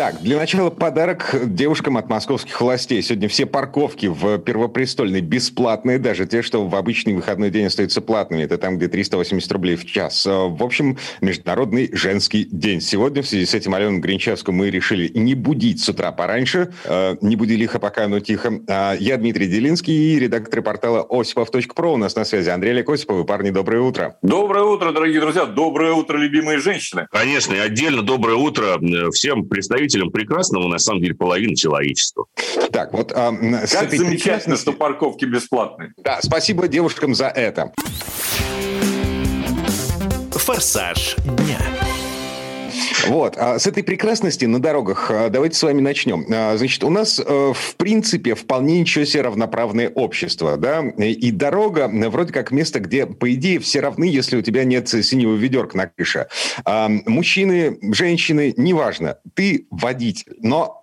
Так, для начала подарок девушкам от московских властей. Сегодня все парковки в Первопрестольной бесплатные, даже те, что в обычный выходной день остаются платными. Это там, где 380 рублей в час. Э, в общем, Международный женский день. Сегодня в связи с этим Алену Гринчевскую мы решили не будить с утра пораньше. Э, не буди лихо, пока оно тихо. А Я Дмитрий Делинский, редактор портала осипов.про. У нас на связи Андрей Олег Осипов. Парни, доброе утро. Доброе утро, дорогие друзья. Доброе утро, любимые женщины. Конечно, и отдельно доброе утро э, всем представителям прекрасного, на самом деле, половины человечества. Так, вот... С Как замечательно, что парковки бесплатные. Да, спасибо девушкам за это. Форсаж дня. Вот, а с этой прекрасности на дорогах а, давайте с вами начнем. А, Значит, у нас, э, в принципе, вполне ничего себе равноправное общество, да, и дорога э, вроде как место, где, по идее, все равны, если у тебя нет синего ведерка на крыше. Мужчины, женщины, неважно, ты водитель, но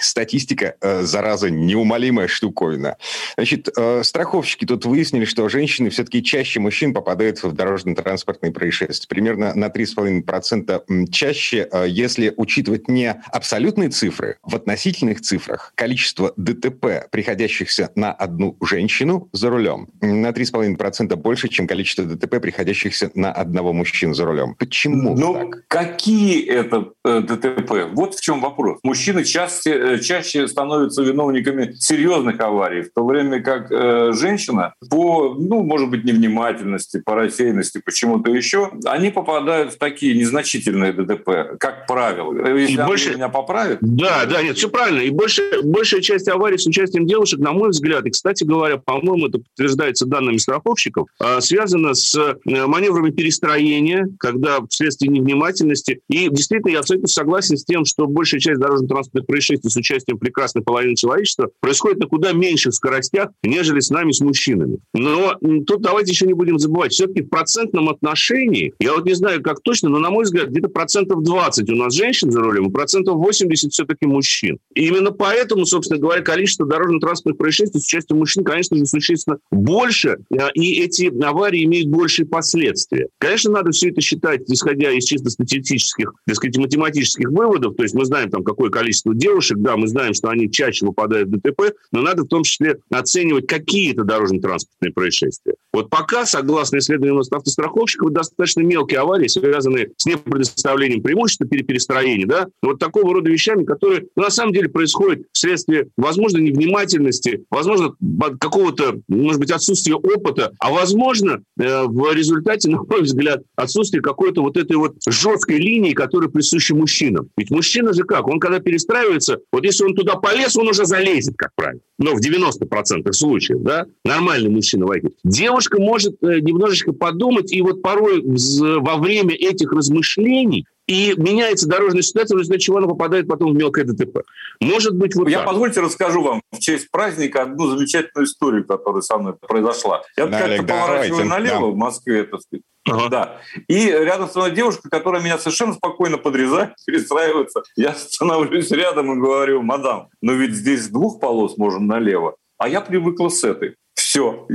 статистика, э, зараза, неумолимая штуковина. Значит, страховщики тут выяснили, что женщины все-таки чаще мужчин попадают в дорожно-транспортные происшествия. Примерно на 3,5% м, чаще, э, если учитывать не абсолютные цифры, в относительных цифрах количество ДТП, приходящихся на одну женщину за рулем, на 3,5% больше, чем количество ДТП, приходящихся на одного мужчину за рулем. Почему Ну, так? какие это э, ДТП? Вот в чем вопрос. Мужчины чаще, э, чаще становятся виновниками серьезных аварий, в то время как э, женщина по, ну, может быть, невнимательности, по рассеянности, почему-то еще, они попадают в такие незначительные ДТП, как правило. Если И больше- меня поправит, Да, да, нет, все правильно. И больше, большая часть аварий с участием девушек, на мой взгляд, и, кстати говоря, по-моему, это подтверждается данными страховщиков, а, связано с э, маневрами перестроения, когда вследствие невнимательности. И действительно, я абсолютно согласен с тем, что большая часть дорожно-транспортных происшествий с участием прекрасной половины человечества происходит на куда меньших скоростях, нежели с нами, с мужчинами. Но тут давайте еще не будем забывать, все-таки в процентном отношении, я вот не знаю, как точно, но, на мой взгляд, где-то процентов 20 у нас женщин за рулем, процентов 80 все-таки мужчин. И именно поэтому, собственно говоря, количество дорожно-транспортных происшествий с участием мужчин, конечно же, существенно больше, а, и эти аварии имеют большие последствия. Конечно, надо все это считать, исходя из чисто статистических, так сказать, математических выводов, то есть мы знаем там, какое количество девушек, да, мы знаем, что они чаще выпадают в ДТП, но надо в том числе оценивать, какие это дорожно-транспортные происшествия. Вот пока, согласно исследованиям автостраховщиков, достаточно мелкие аварии, связанные с непредоставлением преимущества при перестроении, да, вот такого рода вещами, которые ну, на самом деле происходят вследствие, возможно, невнимательности, возможно, от какого-то, может быть, отсутствия опыта, а возможно, э, в результате, на мой взгляд, отсутствия какой-то вот этой вот жесткой линии, которая присуща мужчинам. Ведь мужчина же как? Он когда перестраивается, вот если он туда полез, он уже залезет, как правило. Но в 90% случаев, да, нормальный мужчина водитель. Девушка может э, немножечко подумать, и вот порой вз- во время этих размышлений и меняется дорожная ситуация, в результате чего она попадает потом в мелкое ДТП. Может быть, вот Я, так. позвольте, расскажу вам в честь праздника одну замечательную историю, которая со мной произошла. Я Да, как-то Олег, поворачиваю давайте, налево да. в Москве, так сказать. Ага. Да. И рядом со мной девушка, которая меня совершенно спокойно подрезает, перестраивается. Я становлюсь рядом и говорю, мадам, но ведь здесь двух полос можем налево. А я привыкла с этой. Все.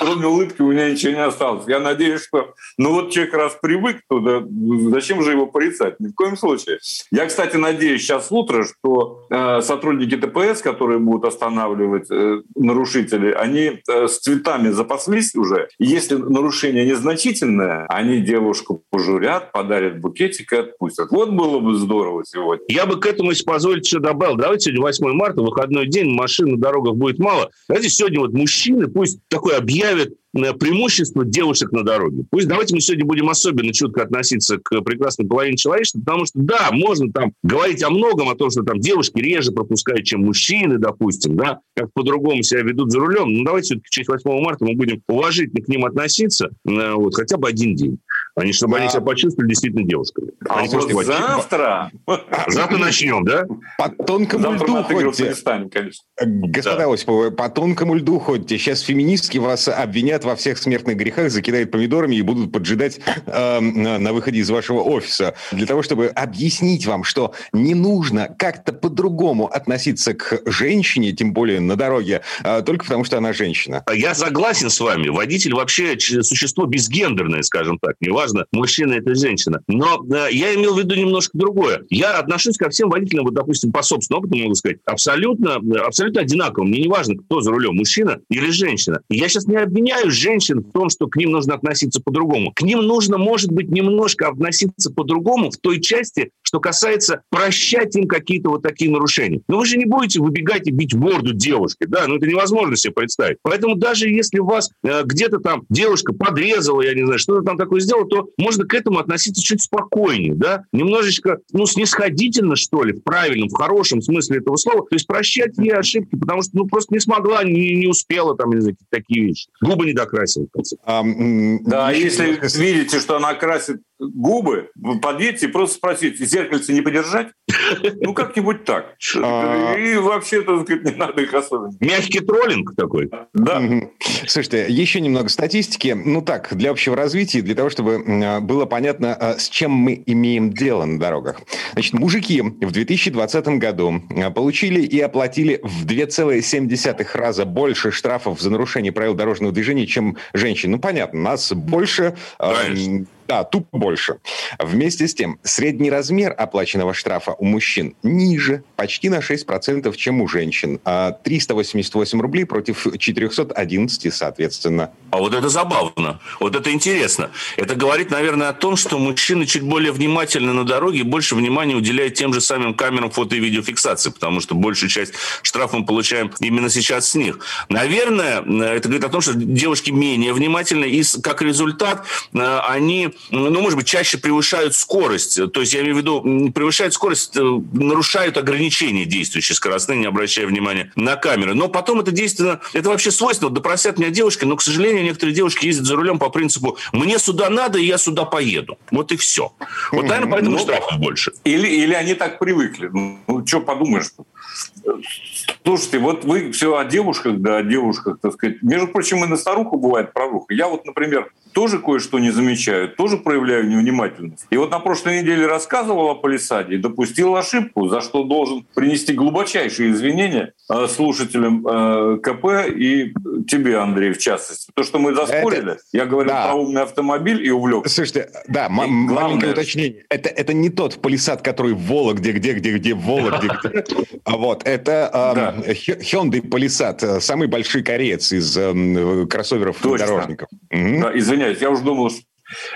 Кроме улыбки у меня ничего не осталось. Я надеюсь, что... Ну вот человек раз привык туда, зачем же его порицать? Ни в коем случае. Я, кстати, надеюсь сейчас утро, что э, сотрудники ДПС, которые будут останавливать э, нарушителей, они э, с цветами запаслись уже. Если нарушение незначительное, они девушку пожурят, подарят букетик и отпустят. Вот было бы здорово сегодня. Я бы к этому, если позволите, еще добавил. Давайте сегодня 8 марта, выходной день, машин на дорогах будет мало. Давайте сегодня вот мужчины пусть такое объявят э, преимущество девушек на дороге. Пусть давайте мы сегодня будем особенно чутко относиться к прекрасной половине человечества, потому что, да, можно там говорить о многом, о том, что там девушки реже пропускают, чем мужчины, допустим, да, как по-другому себя ведут за рулем. Но давайте все-таки в честь 8 марта мы будем уважительно к ним относиться, э, вот, хотя бы один день. Они, чтобы а... они себя почувствовали действительно девушками. А они вот завтра... Завтра начнем, да? По тонкому завтра льду ходите. конечно. Господа да. Осиповы, по тонкому льду ходите. Сейчас феминистки вас обвинят во всех смертных грехах, закидают помидорами и будут поджидать э, на выходе из вашего офиса. Для того, чтобы объяснить вам, что не нужно как-то по-другому относиться к женщине, тем более на дороге, э, только потому, что она женщина. Я согласен с вами. Водитель вообще существо безгендерное, скажем так. Неважно, мужчина это женщина. Но э, я имел в виду немножко другое. Я отношусь ко всем водителям, вот, допустим, по собственному опыту могу сказать, абсолютно, абсолютно одинаково. Мне не важно, кто за рулем, мужчина или женщина. Я сейчас не обвиняю женщин в том, что к ним нужно относиться по-другому. К ним нужно, может быть, немножко относиться по-другому в той части, что касается прощать им какие-то вот такие нарушения. Но вы же не будете выбегать и бить морду девушке, да, ну это невозможно себе представить. Поэтому даже если вас э, где-то там девушка подрезала, я не знаю, что-то там такое сделала, то можно к этому относиться чуть спокойнее, да, немножечко, ну, снисходительно, что ли, в правильном, в хорошем смысле этого слова, то есть прощать ей ошибки, потому что, ну, просто не смогла, не, не успела там, не знаю, такие вещи. Губы не докрасила, в конце. А, да, если видите, что она красит губы, вы подъедете и просто спросите, зеркальце не подержать? Ну, как-нибудь так. А. И вообще, так сказать, не надо их особенно. Мягкий троллинг такой. Да. Слушайте, еще немного статистики. Ну так, для общего развития, для того, чтобы было понятно, а, с чем мы имеем дело на дорогах. Значит, мужики в 2020 году а, получили и оплатили в 2,7 раза больше штрафов за нарушение правил дорожного движения, чем женщины. Ну, понятно, нас больше... Конечно да, тупо больше. Вместе с тем, средний размер оплаченного штрафа у мужчин ниже, почти на 6%, чем у женщин. 388 а рублей против 411, соответственно. А вот это забавно. Вот это интересно. Это говорит, наверное, о том, что мужчины чуть более внимательны на дороге и больше внимания уделяют тем же самым камерам фото- и видеофиксации, потому что большую часть штрафов мы получаем именно сейчас с них. Наверное, это говорит о том, что девушки менее внимательны, и как результат э, они ну, может быть, чаще превышают скорость. То есть, я имею в виду, превышают скорость, э, нарушают ограничения действующие скоростные, не обращая внимания на камеры. Но потом это действенно, это вообще свойственно. Да просят меня девушки, но, к сожалению, некоторые девушки ездят за рулем по принципу «мне сюда надо, и я сюда поеду». Вот и все. Вот, наверное, поэтому ну, штрафов больше. Или, или они так привыкли. Ну, что подумаешь? Слушайте, вот вы все о девушках, да, о девушках, так сказать. Между прочим, и на старуху бывает проруха. Я вот, например, тоже кое-что не замечаю, тоже проявляю невнимательность. И вот на прошлой неделе рассказывал о полисаде и допустил ошибку, за что должен принести глубочайшие извинения э, слушателям э, КП и тебе, Андрей, в частности. То, что мы заспорили, это... я говорил да. про умный автомобиль и увлекся. Слушайте, да, маленькое главное... уточнение. Это, это не тот полисад, который в Вологде, где, где, где, в Вологде. А вот, это Hyundai Palisade, самый большой кореец из кроссоверов дорожников. Извиняюсь, извиняюсь, я уже думал, что...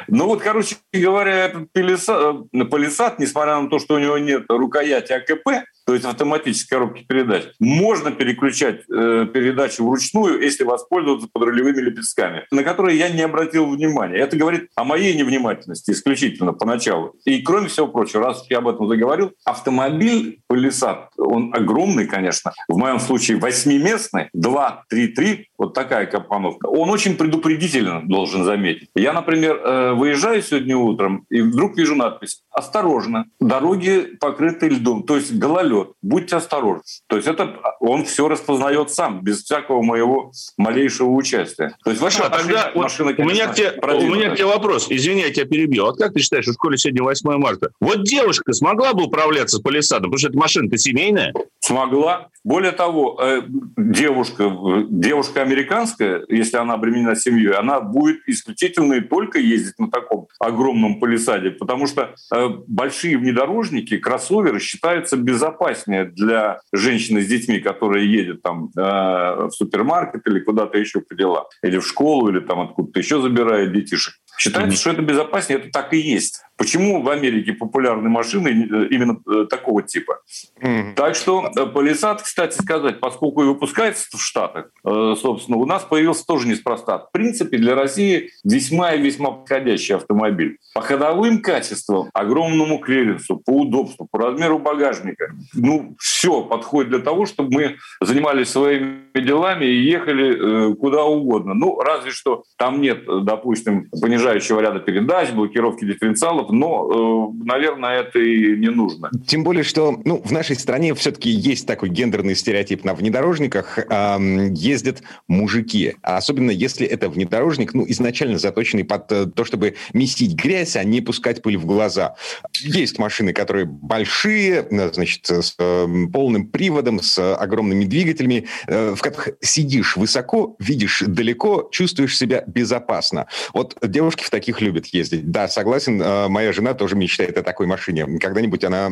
Ну вот, короче говоря, палисад, э, несмотря на то, что у него нет рукояти АКП, то есть автоматической коробки передач. Можно переключать э, передачи вручную, если воспользоваться подрулевыми лепестками, на которые я не обратил внимания. Это говорит о моей невнимательности исключительно поначалу. И кроме всего прочего, раз я об этом заговорил, автомобиль Palisade, он огромный, конечно, в моем случае восьмиместный, 2-3-3, вот такая компоновка. Он очень предупредительно должен заметить. Я, например, э, выезжаю сегодня утром и вдруг вижу надпись «Осторожно, дороги покрыты льдом», то есть гололед будьте осторожны. То есть это он все распознает сам, без всякого моего малейшего участия. То есть ваша а, тогда машина, конечно, у меня, к тебе, у меня к тебе вопрос. Извини, я тебя перебью. Вот как ты считаешь, в школе сегодня 8 марта? Вот девушка смогла бы управляться с палисадом, потому что эта машина-то семейная? Смогла. Более того, э, девушка, девушка американская, если она обременена семьей, она будет исключительно и только ездить на таком огромном палисаде, потому что э, большие внедорожники, кроссоверы считаются безопаснее для женщины с детьми, которая едет там э, в супермаркет или куда-то еще по делам, или в школу, или там откуда-то еще забирает детишек. Считается, mm-hmm. что это безопаснее, это так и есть. Почему в Америке популярны машины э, именно э, такого типа. Mm-hmm. Так что Полисад, кстати сказать, поскольку и выпускается в Штатах, собственно, у нас появился тоже неспроста. В принципе, для России весьма и весьма подходящий автомобиль. По ходовым качествам, огромному клиренсу, по удобству, по размеру багажника. Ну, все подходит для того, чтобы мы занимались своими делами и ехали куда угодно. Ну, разве что там нет, допустим, понижающего ряда передач, блокировки дифференциалов, но, э, наверное, это и не нужно. Тем более, что ну, в нашей стране все-таки есть такой гендерный стереотип. На внедорожниках э, ездят мужики. Особенно если это внедорожник, ну, изначально заточенный под э, то, чтобы месить грязь, а не пускать пыль в глаза. Есть машины, которые большие, э, значит, с э, полным приводом, с огромными двигателями, э, в которых сидишь высоко, видишь далеко, чувствуешь себя безопасно. Вот девушки в таких любят ездить. Да, согласен, э, моя жена тоже мечтает о такой машине. Когда-нибудь она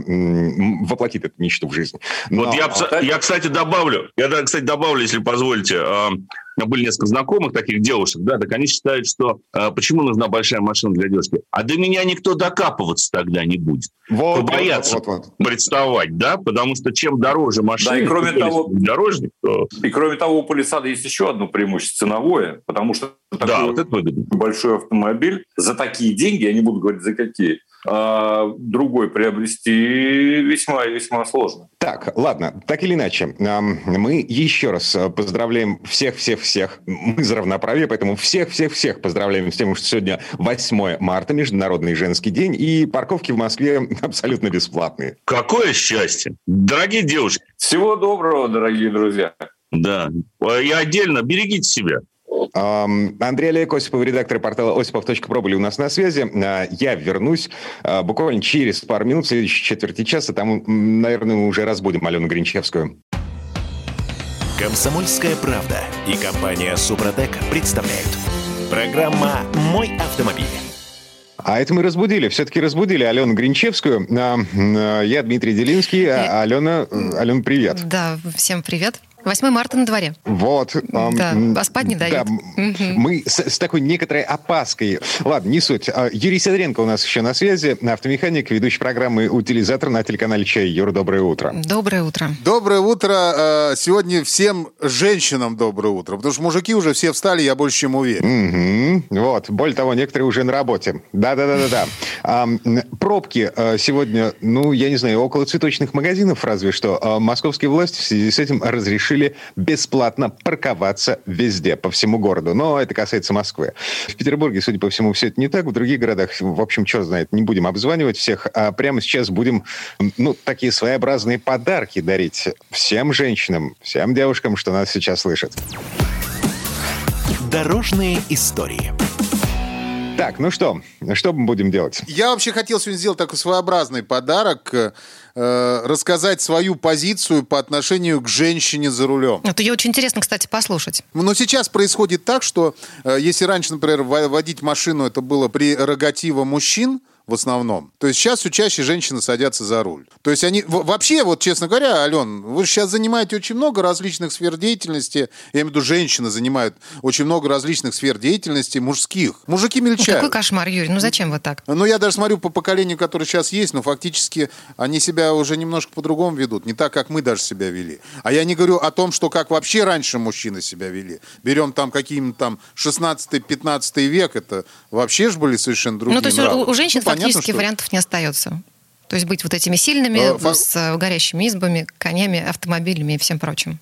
воплотит эту мечту в жизнь. Но... Вот я, я, кстати, добавлю, я, кстати, добавлю, если позволите, а, были несколько знакомых таких девушек, да, так они считают, что э, почему нужна большая машина для девушки? А до меня никто докапываться тогда не будет. Вот, Побоятся вот, вот, вот. представать, да, потому что чем дороже машина, да, и кроме того, дорожник, то... И кроме того, у Полисада есть еще одно преимущество ценовое, потому что да, вот это выгодно. большой автомобиль за такие деньги, я не буду говорить за какие, а другой приобрести весьма и весьма сложно. Так, ладно, так или иначе, мы еще раз поздравляем всех-всех-всех. Мы за равноправие, поэтому всех-всех-всех поздравляем с тем, что сегодня 8 марта, Международный женский день, и парковки в Москве абсолютно бесплатные. Какое счастье! Дорогие девушки! Всего доброго, дорогие друзья! Да, и отдельно берегите себя. Андрей Олег Осипов, редактор портала осипов.про были у нас на связи. А, я вернусь а, буквально через пару минут, в следующей четверти часа. Там, наверное, мы уже разбудим Алену Гринчевскую. Комсомольская правда и компания Супротек представляют. Программа «Мой автомобиль». А это мы разбудили, все-таки разбудили Алену Гринчевскую. А, я Дмитрий Делинский. Алена, Алена, привет. Да, всем привет. 8 марта на дворе. Вот. Да, а спать не дают. Да, угу. Мы с, с такой некоторой опаской. Ладно, не суть. А, Юрий Сидоренко у нас еще на связи, автомеханик, ведущий программы «Утилизатор» на телеканале «Чай». Юр, доброе утро. Доброе утро. Доброе утро. А, сегодня всем женщинам доброе утро, потому что мужики уже все встали, я больше чем уверен. Угу. Вот. Более того, некоторые уже на работе. Да-да-да-да-да. Пробки а, сегодня, ну, я не знаю, около цветочных магазинов разве что. Московские власти в связи с этим разрешили решили бесплатно парковаться везде, по всему городу. Но это касается Москвы. В Петербурге, судя по всему, все это не так. В других городах, в общем, что знает, не будем обзванивать всех. А прямо сейчас будем, ну, такие своеобразные подарки дарить всем женщинам, всем девушкам, что нас сейчас слышат. Дорожные истории. Так, ну что, что мы будем делать? Я вообще хотел сегодня сделать такой своеобразный подарок, э, рассказать свою позицию по отношению к женщине за рулем. Это ее очень интересно, кстати, послушать. Но сейчас происходит так, что э, если раньше, например, водить машину это было прерогатива мужчин, в основном. То есть сейчас все чаще женщины садятся за руль. То есть они... Вообще, вот честно говоря, Ален, вы сейчас занимаете очень много различных сфер деятельности. Я имею в виду, женщины занимают очень много различных сфер деятельности мужских. Мужики мельчают. Какой кошмар, Юрий, ну зачем вы так? Ну, я даже смотрю по поколению, которое сейчас есть, но фактически они себя уже немножко по-другому ведут. Не так, как мы даже себя вели. А я не говорю о том, что как вообще раньше мужчины себя вели. Берем там какие-нибудь там 16-15 век, это вообще же были совершенно другие Ну, то есть нравы. у женщин ну, практически что... вариантов не остается. То есть быть вот этими сильными, а, с фа... горящими избами, конями, автомобилями и всем прочим.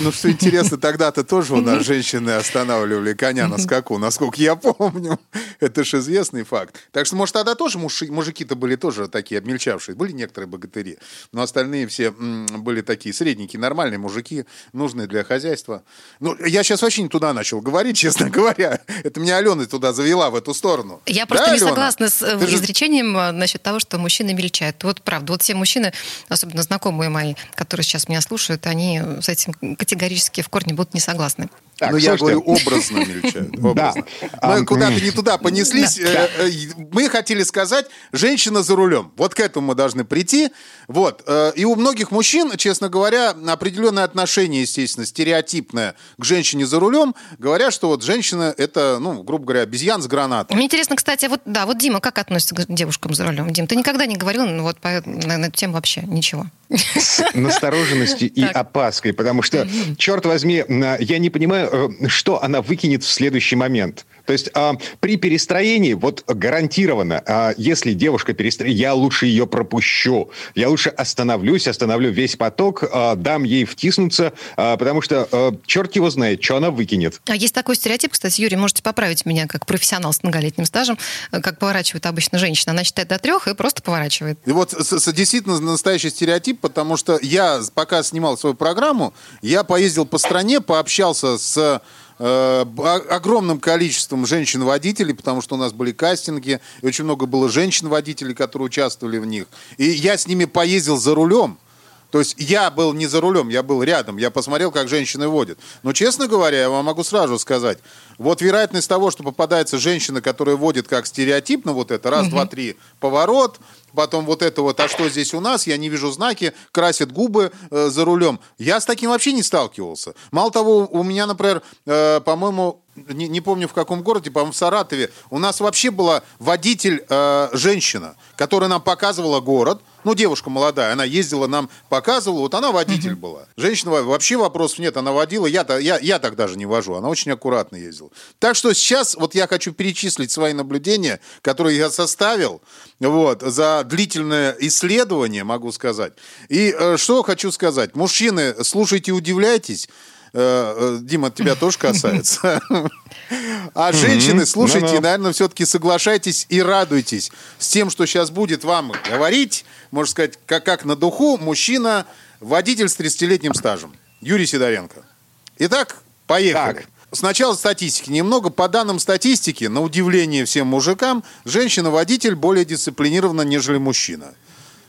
Ну, что интересно, тогда-то тоже у нас женщины останавливали коня на скаку, насколько я помню. Это же известный факт. Так что, может, тогда тоже мужики-то были тоже такие обмельчавшие. Были некоторые богатыри, но остальные все были такие средненькие, нормальные мужики, нужные для хозяйства. Ну, я сейчас вообще не туда начал говорить, честно говоря. Это меня Алена туда завела в эту сторону. Я просто да, не Алена? согласна с э, Ты изречением же... Э, насчет того, что мужчины мельчают. Вот правда, вот все мужчины, особенно знакомые мои, которые сейчас меня слушают, они с этим категорически в корне будут не согласны. Так, ну, я говорю, образно мельчают. Образно. Да. Мы куда-то не туда понеслись. Э, э, мы хотели сказать, женщина за рулем. Вот к этому мы должны прийти. Вот. Э, и у многих мужчин, честно говоря, определенное отношение, естественно, стереотипное к женщине за рулем. Говорят, что вот женщина это, ну, грубо говоря, обезьян с гранатом. Мне интересно, кстати, вот, да, вот Дима как относится к девушкам за рулем? Дим, ты никогда не говорил ну, вот по, на эту тему вообще ничего? С настороженностью и опаской, потому что, черт возьми, я не понимаю, что она выкинет в следующий момент. То есть а, при перестроении, вот гарантированно, а, если девушка перестроит, я лучше ее пропущу. Я лучше остановлюсь, остановлю весь поток, а, дам ей втиснуться, а, потому что а, черт его знает, что она выкинет. А есть такой стереотип, кстати, Юрий, можете поправить меня как профессионал с многолетним стажем, как поворачивает обычно женщина. Она считает до трех и просто поворачивает. И вот с, с, действительно настоящий стереотип, потому что я, пока снимал свою программу, я поездил по стране, пообщался с Э, огромным количеством женщин-водителей, потому что у нас были кастинги, и очень много было женщин-водителей, которые участвовали в них. И я с ними поездил за рулем. То есть я был не за рулем, я был рядом, я посмотрел, как женщины водят. Но, честно говоря, я вам могу сразу сказать, вот вероятность того, что попадается женщина, которая водит как стереотипно вот это, раз, угу. два, три, поворот, потом вот это вот, а что здесь у нас, я не вижу знаки, красит губы э, за рулем. Я с таким вообще не сталкивался. Мало того, у меня, например, э, по-моему, не, не помню в каком городе, по-моему, в Саратове, у нас вообще была водитель э, женщина, которая нам показывала город, ну, девушка молодая, она ездила, нам показывала, вот она водитель uh-huh. была. Женщина, вообще вопросов нет, она водила, я, я, я так даже не вожу, она очень аккуратно ездила. Так что сейчас вот я хочу перечислить свои наблюдения, которые я составил вот, за длительное исследование, могу сказать. И э, что хочу сказать. Мужчины, слушайте, удивляйтесь. Э, э, Дима, тебя тоже касается. А женщины, слушайте, наверное, все-таки соглашайтесь и радуйтесь с тем, что сейчас будет вам говорить, можно сказать, как, как на духу, мужчина, водитель с 30-летним стажем. Юрий Сидоренко. Итак, поехали. Так. Сначала статистики. Немного по данным статистики, на удивление всем мужикам, женщина-водитель более дисциплинирована, нежели мужчина.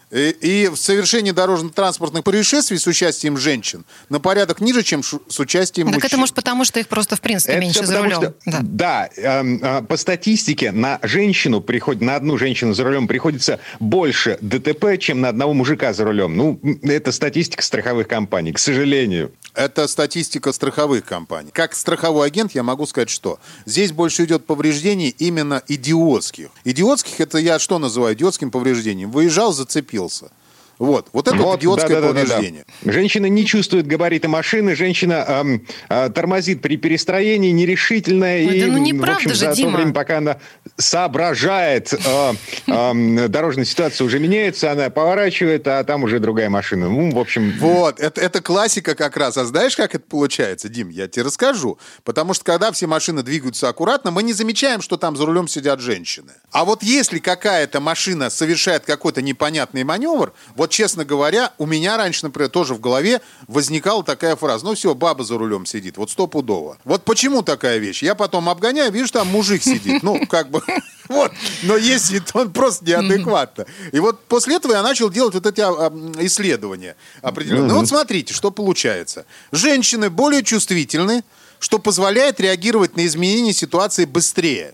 И, и в совершении дорожно-транспортных происшествий с участием женщин на порядок ниже, чем с участием так мужчин. Так это может потому, что их просто в принципе это меньше за рулем. Что, да, да э, э, по статистике на женщину приходит, на одну женщину за рулем приходится больше ДТП, чем на одного мужика за рулем. Ну, это статистика страховых компаний, к сожалению. Это статистика страховых компаний. Как страховой агент я могу сказать, что здесь больше идет повреждений именно идиотских. Идиотских это я что называю идиотским повреждением? Выезжал, зацепился. Вот, вот это вот, идиотское да, да, повреждение. Да, да. Женщина не чувствует габариты машины, женщина эм, э, тормозит при перестроении, нерешительная. Ой, и, да ну неправда в общем, же, за Дима. то время, пока она соображает, э, э, дорожная ситуация уже меняется, она поворачивает, а там уже другая машина. Ну, в общем... Вот, это, это классика как раз. А знаешь, как это получается, Дим? Я тебе расскажу. Потому что, когда все машины двигаются аккуратно, мы не замечаем, что там за рулем сидят женщины. А вот если какая-то машина совершает какой-то непонятный маневр, вот вот, честно говоря, у меня раньше, например, тоже в голове возникала такая фраза. Ну все, баба за рулем сидит, вот стопудово. Вот почему такая вещь? Я потом обгоняю, вижу, там мужик сидит. Ну, как бы... Вот. Но ездит он просто неадекватно. И вот после этого я начал делать вот эти а, исследования определенные. Ну вот смотрите, что получается. Женщины более чувствительны, что позволяет реагировать на изменения ситуации быстрее.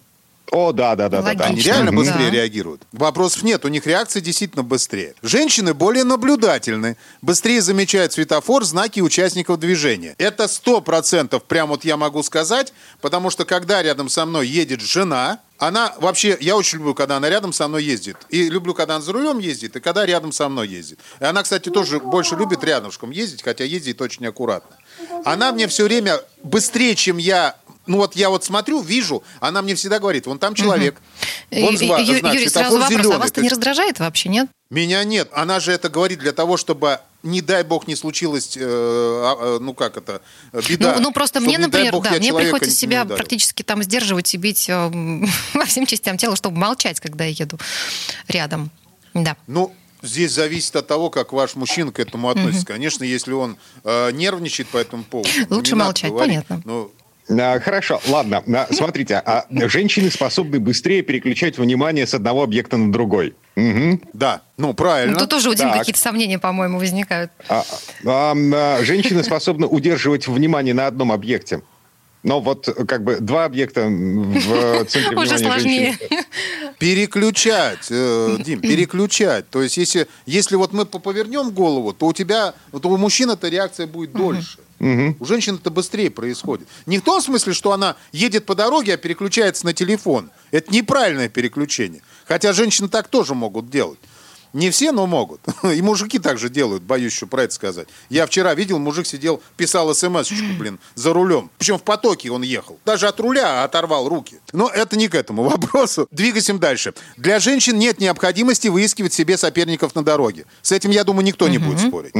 О, да, да, да, да, да. Они реально быстрее да. реагируют. Вопросов нет, у них реакция действительно быстрее. Женщины более наблюдательны, быстрее замечают светофор, знаки участников движения. Это сто процентов, прям вот я могу сказать, потому что когда рядом со мной едет жена, она вообще, я очень люблю, когда она рядом со мной ездит. И люблю, когда она за рулем ездит, и когда рядом со мной ездит. И она, кстати, тоже больше любит рядышком ездить, хотя ездит очень аккуратно. Она мне все время быстрее, чем я ну вот я вот смотрю, вижу, она мне всегда говорит, вон там человек, вон зва, Ю, знак, Юрий, сразу вопрос, зеленый. а вас это не раздражает вообще, нет? Меня нет. Она же это говорит для того, чтобы не дай бог не случилось, э, э, ну как это, беда. Ну, ну просто мне, например, бог, да, мне приходится себя практически там сдерживать и бить э, во всем частям тела, чтобы молчать, когда я еду рядом. Да. Ну, Здесь зависит от того, как ваш мужчина к этому относится. Угу. Конечно, если он э, нервничает по этому поводу. Лучше молчать, понятно. Но а, хорошо, ладно. А, смотрите, а женщины способны быстрее переключать внимание с одного объекта на другой. Угу. Да, ну правильно. Ну, тут тоже у Димы какие-то сомнения, по-моему, возникают. А, а, а, женщины способны удерживать внимание на одном объекте. Но вот как бы два объекта в центре Уже внимания сложнее. женщины. Переключать, э, Дим, переключать. То есть, если, если вот мы по- повернем голову, то у тебя, то у мужчины-то реакция будет дольше. У женщин это быстрее происходит. Не в том смысле, что она едет по дороге, а переключается на телефон. Это неправильное переключение. Хотя женщины так тоже могут делать. Не все, но могут. И мужики также делают, боюсь еще про это сказать. Я вчера видел, мужик сидел, писал смс-очку, блин, за рулем. Причем в потоке он ехал. Даже от руля оторвал руки. Но это не к этому вопросу. Двигаемся дальше. Для женщин нет необходимости выискивать себе соперников на дороге. С этим, я думаю, никто не будет спорить.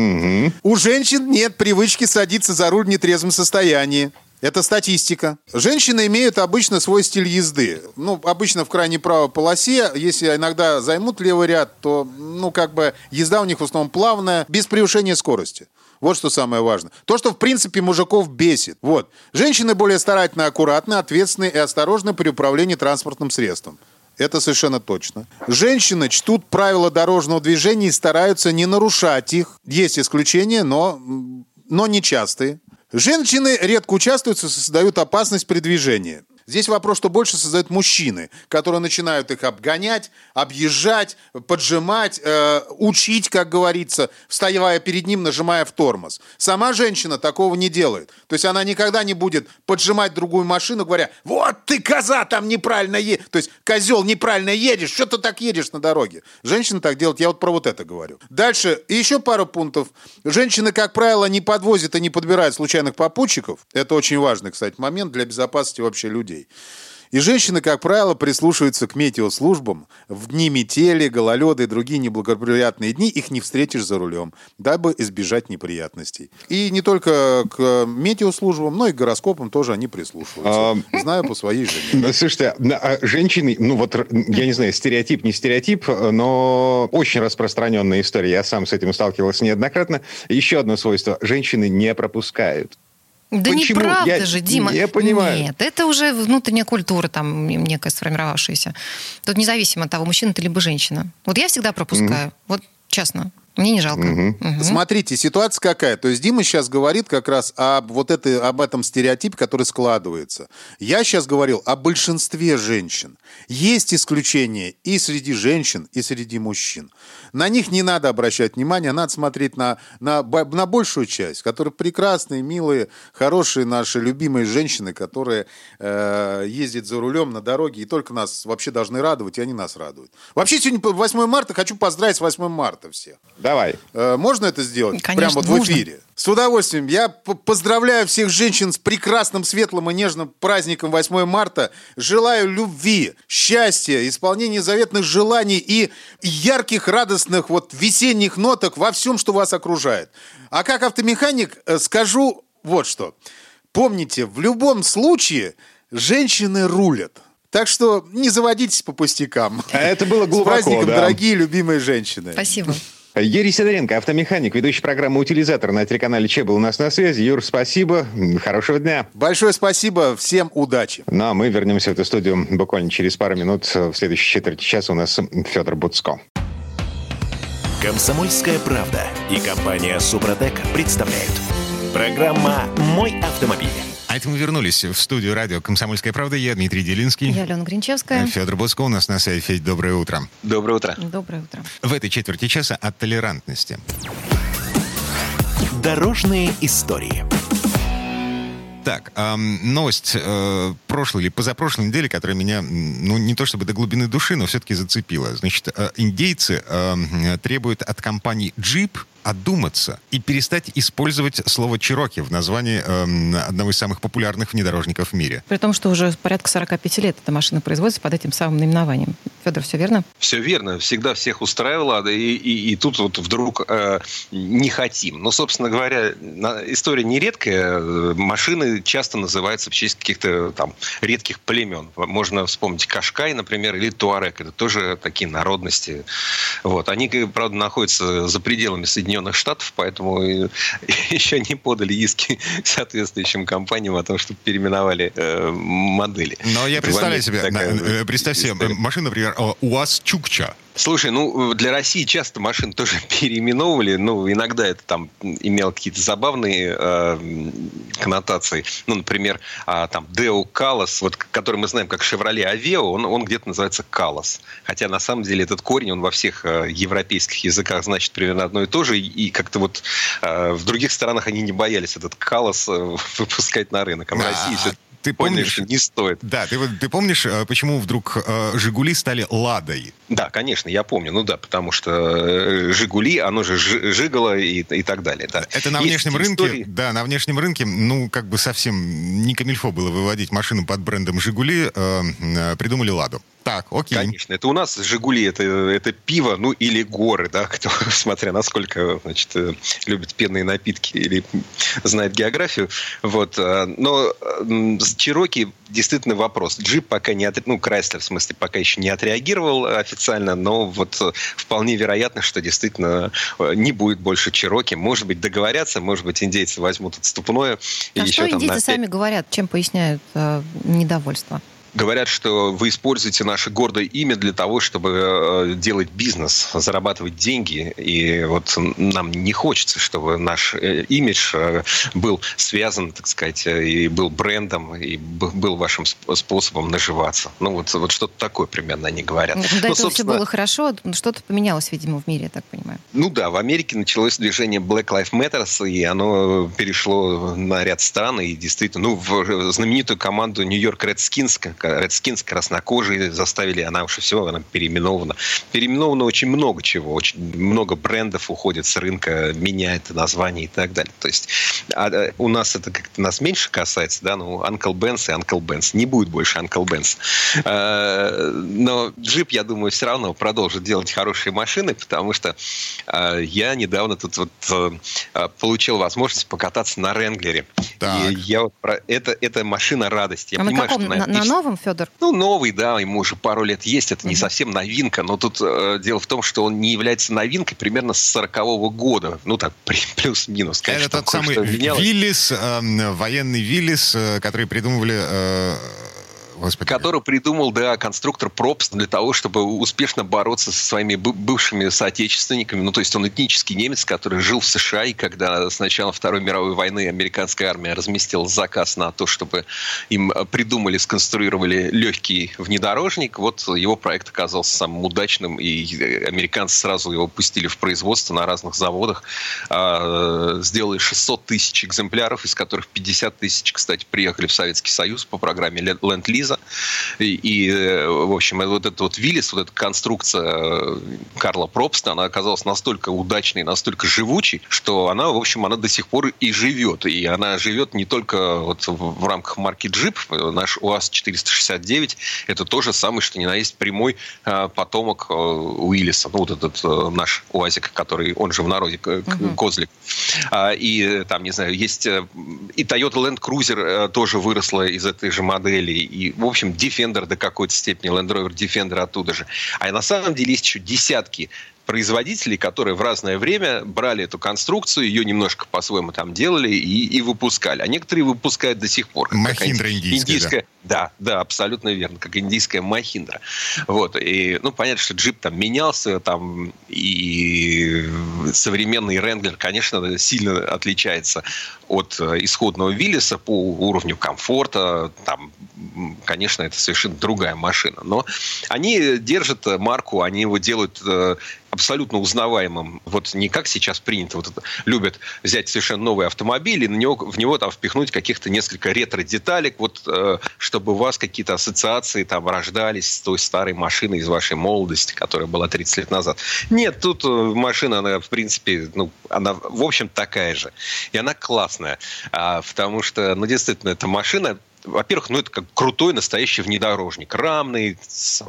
У женщин нет привычки садиться за руль в нетрезвом состоянии. Это статистика. Женщины имеют обычно свой стиль езды. Ну, обычно в крайней правой полосе. Если иногда займут левый ряд, то, ну, как бы езда у них в основном плавная, без превышения скорости. Вот что самое важное. То, что, в принципе, мужиков бесит. Вот. Женщины более старательно, аккуратны, ответственны и осторожны при управлении транспортным средством. Это совершенно точно. Женщины чтут правила дорожного движения и стараются не нарушать их. Есть исключения, но, но не частые. Женщины редко участвуют и создают опасность при движении. Здесь вопрос, что больше создают мужчины, которые начинают их обгонять, объезжать, поджимать, э, учить, как говорится, вставая перед ним, нажимая в тормоз. Сама женщина такого не делает. То есть она никогда не будет поджимать другую машину, говоря, вот ты, коза, там неправильно едешь. То есть, козел, неправильно едешь, что ты так едешь на дороге? Женщина так делает, я вот про вот это говорю. Дальше, еще пару пунктов. Женщины, как правило, не подвозят и не подбирают случайных попутчиков. Это очень важный, кстати, момент для безопасности вообще людей. И женщины, как правило, прислушиваются к метеослужбам. В дни метели, гололеда и другие неблагоприятные дни их не встретишь за рулем, дабы избежать неприятностей. И не только к метеослужбам, но и к гороскопам тоже они прислушиваются. Знаю по своей жене. Слушайте, а, а женщины, ну вот, я не знаю, стереотип, не стереотип, но очень распространенная история. Я сам с этим сталкивался неоднократно. Еще одно свойство. Женщины не пропускают. Да Почему? неправда Я же, Дима. не понимаю. Нет, это уже внутренняя культура там некая сформировавшаяся. Тут независимо от того, мужчина ты либо женщина. Вот я всегда пропускаю. Вот честно. Мне не жалко. Мгм. Смотрите, ситуация какая. То есть Дима сейчас говорит как раз об вот этой, об этом стереотипе, который складывается. Я сейчас говорил о большинстве женщин. Есть исключения и среди женщин, и среди мужчин. На них не надо обращать внимание, надо смотреть на, на, на большую часть, которые прекрасные, милые, хорошие наши любимые женщины, которые э, ездят за рулем на дороге и только нас вообще должны радовать, и они нас радуют. Вообще сегодня 8 марта, хочу поздравить с 8 марта всех. Давай. Э, Можно это сделать? Конечно, Прямо вот нужно. в эфире. С удовольствием. Я поздравляю всех женщин с прекрасным, светлым и нежным праздником 8 марта. Желаю любви, счастья, исполнения заветных желаний и ярких, радостных вот весенних ноток во всем, что вас окружает. А как автомеханик э, скажу вот что. Помните, в любом случае женщины рулят. Так что не заводитесь по пустякам. А это было С глубоко, праздником, да. дорогие любимые женщины. Спасибо. Юрий Сидоренко, автомеханик, ведущий программы «Утилизатор» на телеканале Че был у нас на связи. Юр, спасибо. Хорошего дня. Большое спасибо, всем удачи. Ну, а мы вернемся в эту студию буквально через пару минут. В следующей четверти часа у нас Федор Буцко. Комсомольская правда и компания Супротек представляют. Программа «Мой автомобиль». А это мы вернулись в студию радио «Комсомольская правда». Я Дмитрий Делинский. Я Алена Гринчевская. Федор Боско у нас на связи. Федь, доброе утро. Доброе утро. Доброе утро. В этой четверти часа о толерантности. Дорожные истории. Так, ам, новость э, прошлой или позапрошлой недели, которая меня, ну, не то чтобы до глубины души, но все-таки зацепила. Значит, э, индейцы э, требуют от компании Jeep одуматься и перестать использовать слово «чероки» в названии эм, одного из самых популярных внедорожников в мире. При том, что уже порядка 45 лет эта машина производится под этим самым наименованием. Федор, все верно? Все верно, всегда всех устраивало, да и, и, и тут вот вдруг э, не хотим. Но, собственно говоря, на- история нередкая. Э, Машины часто называются в честь каких-то там редких племен. Можно вспомнить Кашкай, например, или Туарек. Это тоже такие народности. Вот. Они, правда, находятся за пределами Соединенных Штатов, поэтому еще не подали иски соответствующим компаниям о том, чтобы переименовали э, модели. Но я представляю себе, такая э, представь себе, история. машина, например, например, э, УАЗ Чукча. Слушай, ну, для России часто машин тоже переименовывали. Ну, иногда это там имело какие-то забавные э, коннотации. Ну, например, э, там Део Калос, вот, который мы знаем как Chevrolet Aveo, он, он где-то называется Калос. Хотя, на самом деле, этот корень, он во всех э, европейских языках значит примерно одно и то же. И как-то вот э, в других странах они не боялись этот Калос э, выпускать на рынок. А в России все ты поняли, помнишь, что не стоит. Да, ты, ты помнишь, э, почему вдруг э, «Жигули» стали «Ладой»? Да, конечно, я помню. Ну да, потому что э, «Жигули», оно же жи- «Жигало» и, и так далее. Да. Это на Есть внешнем рынке, истории- да, на внешнем рынке, ну, как бы совсем не камильфо было выводить машину под брендом «Жигули», э, э, придумали «Ладу». Так, окей. Конечно, это у нас «Жигули» это, это пиво, ну или горы, да, кто, смотря насколько, значит, э, любит пенные напитки или знает географию. Вот. Но с Чироки действительно вопрос. Джип пока не, отре- ну, Крайслер, в смысле, пока еще не отреагировал официально, но вот э, вполне вероятно, что действительно э, не будет больше Чироки. Может быть, договорятся, может быть, индейцы возьмут отступное. и А еще что там на индейцы сами говорят, чем поясняют э, недовольство? Говорят, что вы используете наше гордое имя для того, чтобы э, делать бизнес, зарабатывать деньги. И вот нам не хочется, чтобы наш э, имидж э, был связан, так сказать, и был брендом, и был вашим сп- способом наживаться. Ну вот, вот что-то такое примерно они говорят. До Ну, этого все собственно, было хорошо, но что-то поменялось, видимо, в мире, я так понимаю. Ну да, в Америке началось движение Black Lives Matter, и оно перешло на ряд стран, и действительно, ну, в знаменитую команду Нью-Йорк Redskins, Redskins краснокожие заставили, она уже все, она переименована. Переименовано очень много чего, очень много брендов уходит с рынка, меняет название и так далее. То есть а, э, у нас это как-то нас меньше касается, да, ну, Uncle Benz и Uncle Benz. Не будет больше Uncle Benz. Э, Но джип, я думаю, все равно продолжит делать хорошие машины, потому что э, я недавно тут вот э, э, получил возможность покататься на Ренглере. Так. И я вот про... это, это машина радости. Я а на понимаю, каком? что На, на отлично- новом, Федор? ну, новый, да, ему уже пару лет есть, это не Мгм. совсем новинка, но тут э, дело в том, что он не является новинкой примерно с 40 года, ну так, плюс-минус, Это конечно, тот самый. Виллис, э, военный Виллис, э, который придумывали... э, Господи. который придумал, да, конструктор Пробст для того, чтобы успешно бороться со своими бы- бывшими соотечественниками. Ну, то есть он этнический немец, который жил в США, и когда с начала Второй мировой войны американская армия разместила заказ на то, чтобы им э, придумали, сконструировали легкий внедорожник, вот его проект оказался самым удачным, и э, американцы сразу его пустили в производство на разных заводах, а, сделали 600 тысяч экземпляров, из которых 50 тысяч, кстати, приехали в Советский Союз по программе he's И, и, э, в общем, вот этот вот Виллис, вот эта конструкция э, Карла Пробста, она оказалась настолько удачной, настолько живучей, что она, в общем, она до сих пор и живет. И она живет не только вот в, рамках марки Jeep. Наш УАЗ-469 это тоже самый, что ни на есть, прямой э, потомок Уиллиса. Ну, вот этот наш УАЗик, который, он же в народе. Козлик. А, И там, не знаю, есть и Toyota Land Cruiser тоже выросла из этой же модели. И, в общем, Defender до какой-то степени, Land Rover Defender оттуда же. А на самом деле есть еще десятки производителей, которые в разное время брали эту конструкцию, ее немножко по-своему там делали и, и выпускали. А некоторые выпускают до сих пор. Махиндра какая-нибудь индийская, да, да, абсолютно верно, как индийская Махиндра. Вот, и, ну, понятно, что джип там менялся, там, и современный Ренглер, конечно, сильно отличается от э, исходного Виллиса по уровню комфорта, там, конечно, это совершенно другая машина, но они держат э, марку, они его делают э, абсолютно узнаваемым. Вот не как сейчас принято, вот это, любят взять совершенно новый автомобиль и на него, в него там впихнуть каких-то несколько ретро-деталек, вот, э, чтобы у вас какие-то ассоциации там рождались с той старой машиной из вашей молодости, которая была 30 лет назад. Нет, тут э, машина, она, в принципе, ну, она, в общем, такая же. И она классная, а, потому что, ну, действительно, эта машина, во-первых, ну это как крутой настоящий внедорожник. Рамный, с,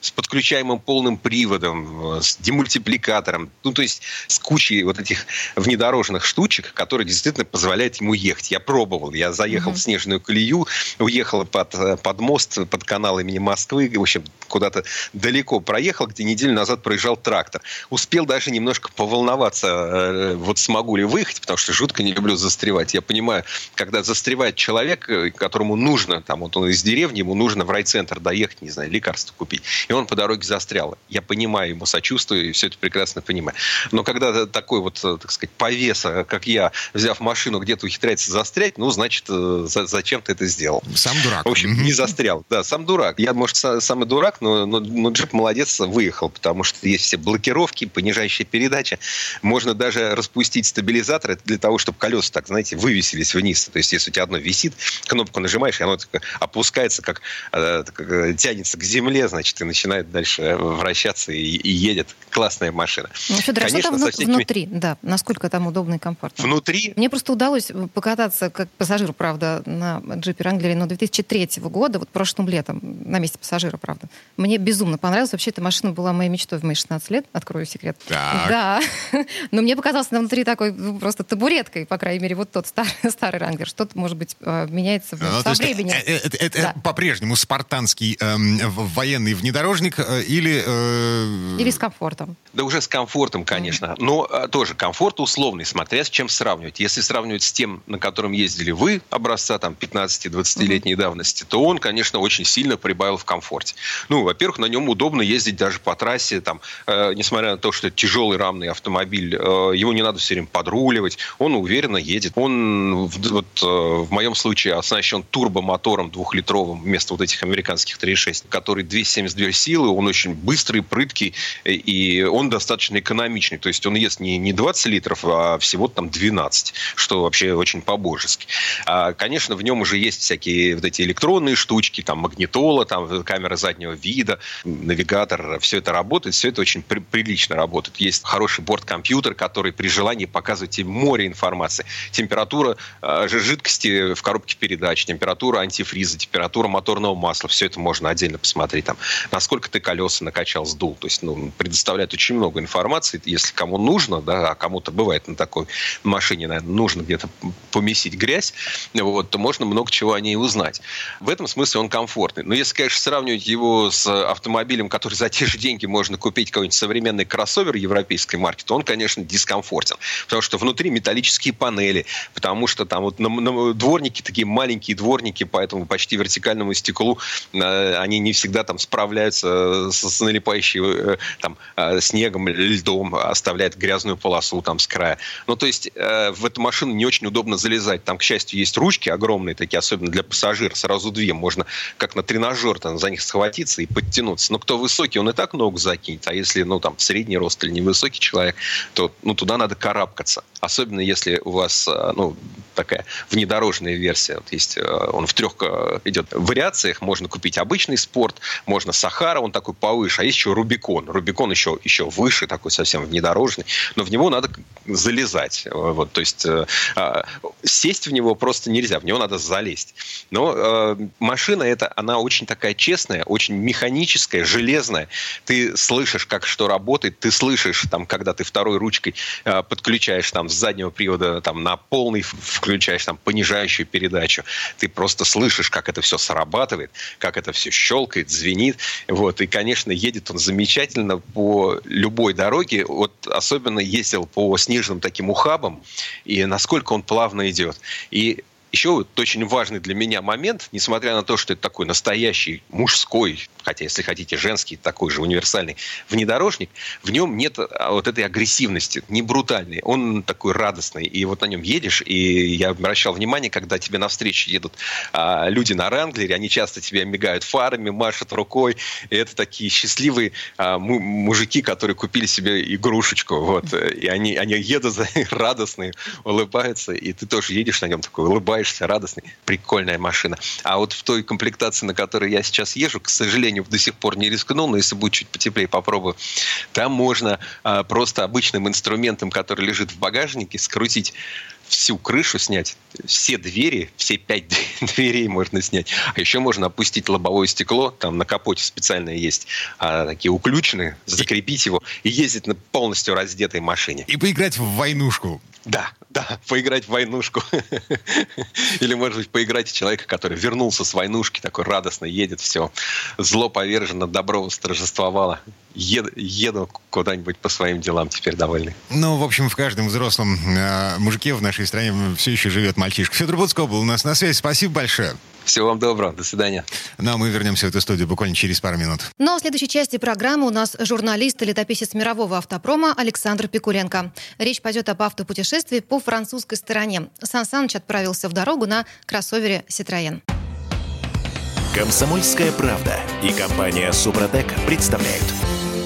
с подключаемым полным приводом, э, с демультипликатором. Ну, то есть с кучей вот этих внедорожных штучек, которые действительно позволяют ему ехать. Я пробовал. Я заехал Мгм. в снежную колею, уехал под, э, под мост, под канал имени Москвы. В общем, куда-то далеко проехал, где неделю назад проезжал трактор. Успел даже немножко поволноваться, э, вот смогу ли выехать, потому что жутко не люблю застревать. Я понимаю, когда застревает человек, которому ему нужно, там, вот он из деревни, ему нужно в райцентр доехать, не знаю, лекарство купить. И он по дороге застрял. Я понимаю, ему сочувствую, и все это прекрасно понимаю. Но когда такой вот, э, так сказать, повеса, как я, взяв машину, где-то ухитряется застрять, ну, значит, э, зачем ты это сделал? Сам дурак. В общем, не застрял. Да, сам дурак. Я, может, самый дурак, но, но, но джип молодец, выехал, потому что есть все блокировки, понижающая передача. Можно даже распустить стабилизатор для того, чтобы колеса, так, знаете, вывесились вниз. То есть, если у тебя одно висит, кнопку нажимаешь, и оно так опускается, как, э, как э, тянется к земле, значит, и начинает дальше вращаться и, и едет. Классная машина. Ну, Федор, Конечно, а что там всякими... внутри? Да, насколько там удобно и комфортно? Внутри? Мне просто удалось покататься как пассажир, правда, на джипе Wrangler, но 2003 года, вот прошлым летом, на месте пассажира, правда. Мне безумно понравилось. Вообще, эта машина была моей мечтой в мои 16 лет, открою секрет. Так. Да. Но мне показалось внутри такой ну, просто табуреткой, по крайней мере, вот тот старый, старый Wrangler. Что-то, может быть, э, меняется ну, со временем. Это, это, да. по-прежнему спартанский эм, военный внедорожник э, или... Э... Или с комфортом. Да уже с комфортом, конечно. Mm-hmm. Но э, тоже комфорт условный, смотря с чем сравнивать. Если сравнивать с тем, на котором ездили вы, образца там 15-20-летней mm-hmm. давности, то он, конечно, очень сильно прибавил в комфорте. Ну, во-первых, на нем удобно ездить даже по трассе, там, э, несмотря на то, что это тяжелый рамный автомобиль, э, его не надо все время подруливать, он уверенно едет. Он, вот, э, в моем случае, оснащен турбомотором двухлитровым вместо вот этих американских 3.6, который 272 силы, он очень быстрый, прыткий, и он достаточно экономичный. То есть он ест не, не 20 литров, а всего там 12, что вообще очень по-божески. А, конечно, в нем уже есть всякие вот эти электронные штучки, там магнитола, там камера заднего вида, навигатор, все это работает, все это очень при, прилично работает. Есть хороший борт-компьютер, который при желании показывает тебе море информации. Температура э, жидкости в коробке передач, температура антифриза, температура моторного масла, все это можно отдельно посмотреть. Там, насколько ты колеса накачал, сдул. То есть ну, предоставляет очень много информации, если кому нужно, да, а кому-то бывает на такой машине, наверное, нужно где-то помесить грязь, вот, то можно много чего о ней узнать. В этом смысле он комфортный. Но если, конечно, сравнивать его с автомобилем, который за те же деньги можно купить какой-нибудь современный кроссовер европейской марки, то он, конечно, дискомфортен. Потому что внутри металлические панели, потому что там вот на, на, дворники такие маленькие дворники, поэтому почти вертикальному стеклу э, они не всегда там справляются с, с налипающей э, там э, снегом, льдом, оставляет грязную полосу там с края. Ну, то есть э, в эту машину не очень удобно залезать. Там, к счастью, есть ручки огромные такие, особенно для пассажира, сразу две. Можно как на тренажер там, за них схватиться и подтянуться. Но кто высокий, он и так ногу закинет. А если, ну, там, средний рост или невысокий человек, то, ну, туда надо карабкаться. Особенно если у вас, э, ну, такая внедорожная версия. Вот есть, э, он в трех э, идет вариациях. Можно купить обычный спорт, можно Сахара, он такой повыше, а есть еще Рубикон. Рубикон еще, еще выше, такой совсем внедорожный, но в него надо залезать. Вот, то есть а, сесть в него просто нельзя, в него надо залезть. Но машина эта, она очень такая честная, очень механическая, железная. Ты слышишь, как что работает, ты слышишь, там, когда ты второй ручкой подключаешь там заднего привода там на полный включаешь там понижающую передачу, ты просто слышишь, как это все срабатывает, как это все щелкает, звенит. Вот. И, конечно, едет он замечательно по любой дороге. Вот особенно ездил по снежным таким ухабам, и насколько он плавно идет. И еще вот очень важный для меня момент, несмотря на то, что это такой настоящий мужской, хотя, если хотите, женский, такой же универсальный внедорожник, в нем нет а, вот этой агрессивности, не брутальной. Он такой радостный. И вот на нем едешь, и я обращал внимание, когда тебе навстречу едут а, люди на Ранглере, они часто тебе мигают фарами, машут рукой. И это такие счастливые а, мужики, которые купили себе игрушечку. Вот. И они, они едут радостные, улыбаются, и ты тоже едешь на нем такой, улыбаешься улыбаешься, радостный, прикольная машина. А вот в той комплектации, на которой я сейчас езжу, к сожалению, до сих пор не рискнул, но если будет чуть потеплее, попробую. Там можно а, просто обычным инструментом, который лежит в багажнике, скрутить всю крышу снять, все двери, все пять дверей можно снять. А еще можно опустить лобовое стекло, там на капоте специально есть а, такие уключенные, закрепить его и ездить на полностью раздетой машине. И поиграть в войнушку. Да, да, поиграть в войнушку. Или, может быть, поиграть в человека, который вернулся с войнушки, такой радостно едет, все, зло повержено, добро восторжествовало. Еду, еду куда-нибудь по своим делам теперь довольный. Ну, в общем, в каждом взрослом э, мужике в нашей нашей стране все еще живет мальчишка. Федор Буцко был у нас на связи. Спасибо большое. Всего вам доброго. До свидания. Ну, а мы вернемся в эту студию буквально через пару минут. Ну, а в следующей части программы у нас журналист и летописец мирового автопрома Александр Пикуленко. Речь пойдет об автопутешествии по французской стороне. Сан Саныч отправился в дорогу на кроссовере «Ситроен». Комсомольская правда и компания «Супротек» представляют.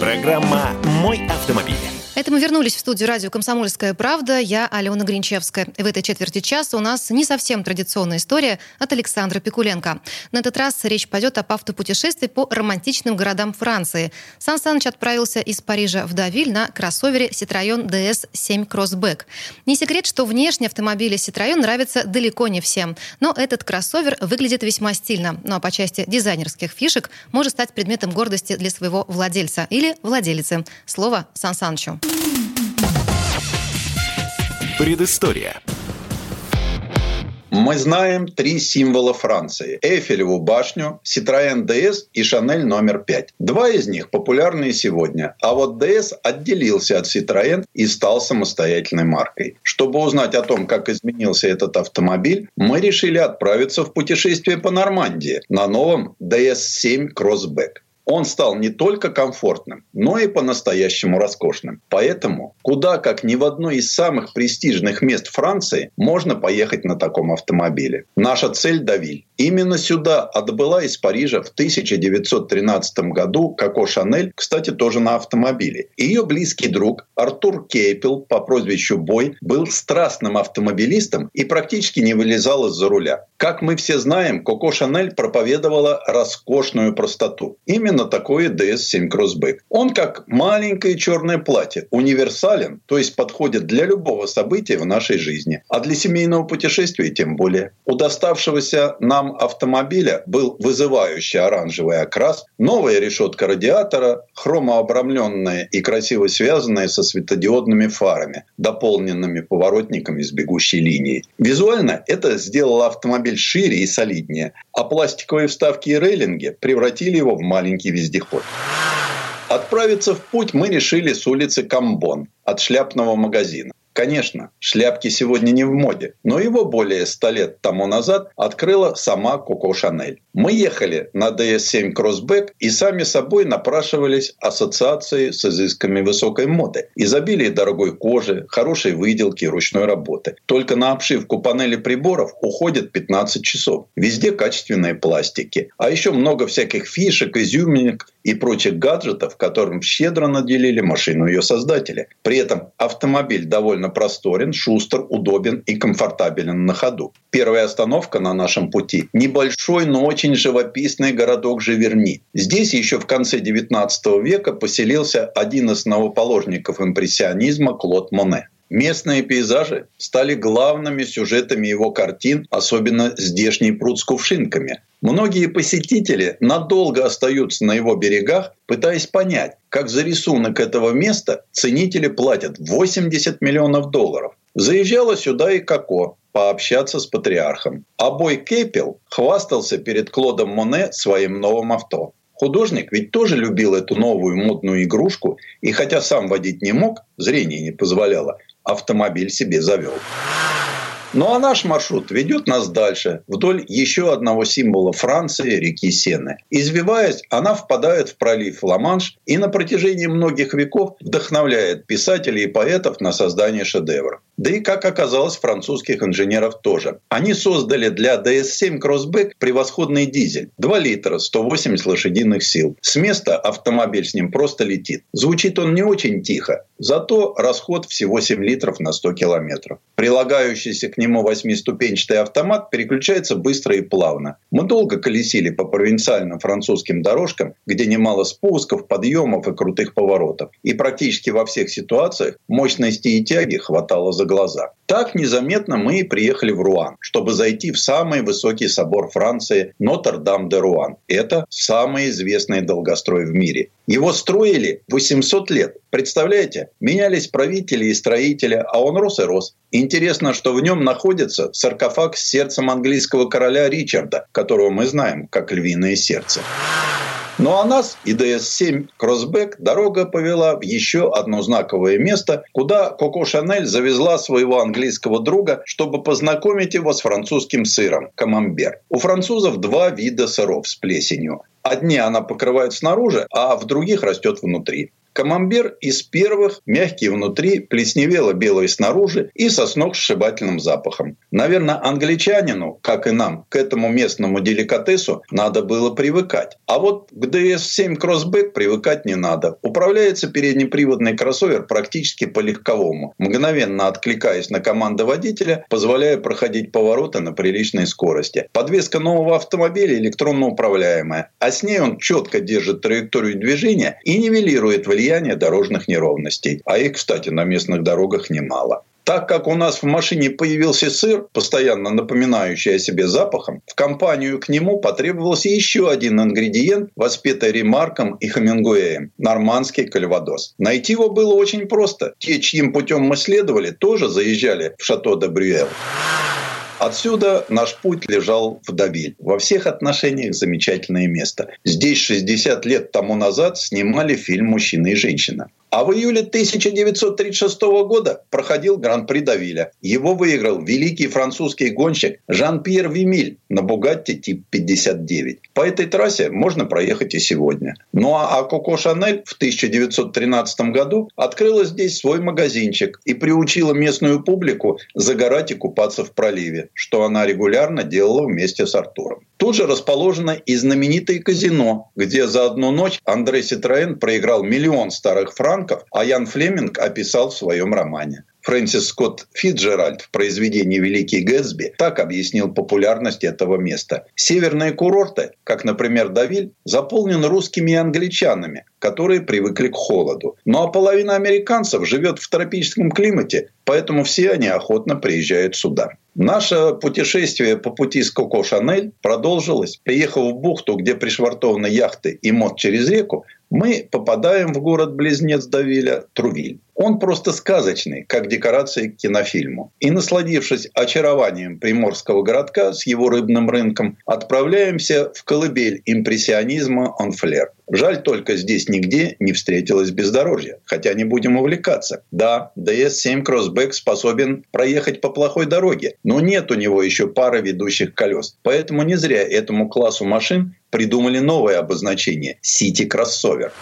Программа «Мой автомобиль». Это мы вернулись в студию радио «Комсомольская правда». Я Алена Гринчевская. В этой четверти часа у нас не совсем традиционная история от Александра Пикуленко. На этот раз речь пойдет об автопутешествии по романтичным городам Франции. Сан Саныч отправился из Парижа в Давиль на кроссовере Citroёn DS7 Crossback. Не секрет, что внешне автомобили Citroёn нравятся далеко не всем. Но этот кроссовер выглядит весьма стильно. Ну а по части дизайнерских фишек может стать предметом гордости для своего владельца или владелицы. Слово Сан Санычу. Предыстория. Мы знаем три символа Франции. Эйфелеву башню, Citroën DS и Шанель номер 5. Два из них популярны сегодня, а вот DS отделился от Citroën и стал самостоятельной маркой. Чтобы узнать о том, как изменился этот автомобиль, мы решили отправиться в путешествие по Нормандии на новом DS7 Crossback он стал не только комфортным, но и по-настоящему роскошным. Поэтому куда как ни в одно из самых престижных мест Франции можно поехать на таком автомобиле. Наша цель – Давиль. Именно сюда отбыла из Парижа в 1913 году Коко Шанель, кстати, тоже на автомобиле. Ее близкий друг Артур Кейпел по прозвищу Бой был страстным автомобилистом и практически не вылезал из-за руля. Как мы все знаем, Коко Шанель проповедовала роскошную простоту. Именно такое DS7 Crossback. Он как маленькое черное платье, универсален, то есть подходит для любого события в нашей жизни, а для семейного путешествия тем более. У доставшегося нам автомобиля был вызывающий оранжевый окрас, новая решетка радиатора, хромообрамленная и красиво связанная со светодиодными фарами, дополненными поворотниками с бегущей линией. Визуально это сделало автомобиль шире и солиднее, а пластиковые вставки и рейлинги превратили его в маленький вездеход. Отправиться в путь мы решили с улицы Камбон от шляпного магазина. Конечно, шляпки сегодня не в моде, но его более ста лет тому назад открыла сама Коко Шанель. Мы ехали на DS7 Crossback и сами собой напрашивались ассоциации с изысками высокой моды. Изобилие дорогой кожи, хорошей выделки и ручной работы. Только на обшивку панели приборов уходит 15 часов. Везде качественные пластики. А еще много всяких фишек, изюминок и прочих гаджетов, которым щедро наделили машину ее создатели. При этом автомобиль довольно просторен, шустр, удобен и комфортабелен на ходу. Первая остановка на нашем пути – небольшой, но очень живописный городок Живерни. Здесь еще в конце XIX века поселился один из новоположников импрессионизма Клод Моне. Местные пейзажи стали главными сюжетами его картин, особенно здешний пруд с кувшинками. Многие посетители надолго остаются на его берегах, пытаясь понять, как за рисунок этого места ценители платят 80 миллионов долларов. Заезжала сюда и Коко пообщаться с патриархом. А Бой Кепел хвастался перед Клодом Моне своим новым авто. Художник ведь тоже любил эту новую модную игрушку, и хотя сам водить не мог, зрение не позволяло, автомобиль себе завел. Ну а наш маршрут ведет нас дальше, вдоль еще одного символа Франции, реки Сены. Извиваясь, она впадает в пролив Ла-Манш и на протяжении многих веков вдохновляет писателей и поэтов на создание шедевров. Да и, как оказалось, французских инженеров тоже. Они создали для DS7 Crossback превосходный дизель. 2 литра, 180 лошадиных сил. С места автомобиль с ним просто летит. Звучит он не очень тихо, зато расход всего 7 литров на 100 километров. Прилагающийся к нему восьмиступенчатый автомат переключается быстро и плавно. Мы долго колесили по провинциальным французским дорожкам, где немало спусков, подъемов и крутых поворотов. И практически во всех ситуациях мощности и тяги хватало за глаза. Так незаметно мы и приехали в Руан, чтобы зайти в самый высокий собор Франции Нотр-Дам-де-Руан. Это самый известный долгострой в мире. Его строили 800 лет. Представляете? Менялись правители и строители, а он рос и рос. Интересно, что в нем находится саркофаг с сердцем английского короля Ричарда, которого мы знаем как львиное сердце. Ну а нас и DS7 Кроссбэк дорога повела в еще одно знаковое место, куда Коко Шанель завезла своего английского друга, чтобы познакомить его с французским сыром – камамбер. У французов два вида сыров с плесенью. Одни она покрывает снаружи, а в других растет внутри. Камамбер из первых, мягкий внутри, плесневело-белый снаружи и со сногсшибательным запахом. Наверное, англичанину, как и нам, к этому местному деликатесу надо было привыкать. А вот к DS7 Crossback привыкать не надо. Управляется переднеприводный кроссовер практически по легковому, мгновенно откликаясь на команды водителя, позволяя проходить повороты на приличной скорости. Подвеска нового автомобиля электронно управляемая, а с ней он четко держит траекторию движения и нивелирует влияние влияние дорожных неровностей. А их, кстати, на местных дорогах немало. Так как у нас в машине появился сыр, постоянно напоминающий о себе запахом, в компанию к нему потребовался еще один ингредиент, воспетый Ремарком и Хамингуэем – нормандский кальвадос. Найти его было очень просто. Те, чьим путем мы следовали, тоже заезжали в Шато де Брюэл. Отсюда наш путь лежал в Давиль. Во всех отношениях замечательное место. Здесь 60 лет тому назад снимали фильм «Мужчина и женщина». А в июле 1936 года проходил Гран-при Давиля. Его выиграл великий французский гонщик Жан-Пьер Вимиль на Бугатти тип 59. По этой трассе можно проехать и сегодня. Ну а Коко Шанель в 1913 году открыла здесь свой магазинчик и приучила местную публику загорать и купаться в проливе, что она регулярно делала вместе с Артуром. Тут же расположено и знаменитое казино, где за одну ночь Андрей Ситроен проиграл миллион старых франков, а Ян Флеминг описал в своем романе. Фрэнсис Скотт Фитджеральд в произведении «Великий Гэтсби» так объяснил популярность этого места. Северные курорты, как, например, Давиль, заполнены русскими и англичанами, которые привыкли к холоду. Ну а половина американцев живет в тропическом климате, поэтому все они охотно приезжают сюда. Наше путешествие по пути с Коко Шанель продолжилось. Приехав в бухту, где пришвартованы яхты и мост через реку, мы попадаем в город-близнец Давиля Трувиль. Он просто сказочный, как декорации к кинофильму. И насладившись очарованием приморского городка с его рыбным рынком, отправляемся в колыбель импрессионизма «Онфлер». Жаль только здесь нигде не встретилось бездорожье, хотя не будем увлекаться. Да, DS7 Crossback способен проехать по плохой дороге, но нет у него еще пары ведущих колес. Поэтому не зря этому классу машин придумали новое обозначение – Crossover.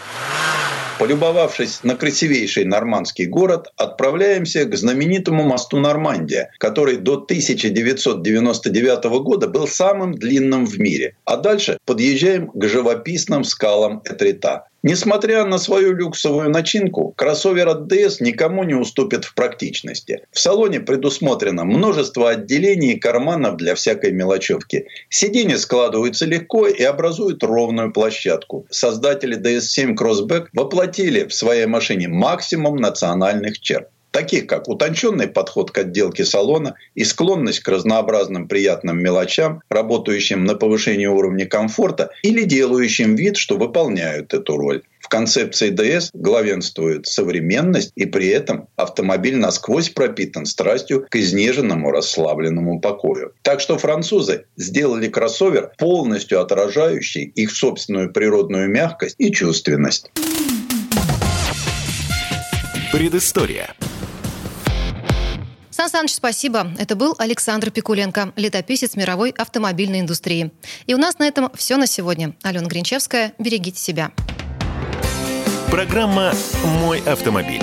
Полюбовавшись на красивейший нормандский город, отправляемся к знаменитому мосту Нормандия, который до 1999 года был самым длинным в мире. А дальше подъезжаем к живописным скалам Этрита. Несмотря на свою люксовую начинку, кроссовер от DS никому не уступит в практичности. В салоне предусмотрено множество отделений и карманов для всякой мелочевки. Сиденья складываются легко и образуют ровную площадку. Создатели DS7 Crossback воплотили в своей машине максимум национальных черт таких как утонченный подход к отделке салона и склонность к разнообразным приятным мелочам, работающим на повышение уровня комфорта или делающим вид, что выполняют эту роль. В концепции DS главенствует современность, и при этом автомобиль насквозь пропитан страстью к изнеженному расслабленному покою. Так что французы сделали кроссовер, полностью отражающий их собственную природную мягкость и чувственность. Предыстория. Сан Саныч, спасибо. Это был Александр Пикуленко, летописец мировой автомобильной индустрии. И у нас на этом все на сегодня. Алена Гринчевская, берегите себя. Программа «Мой автомобиль».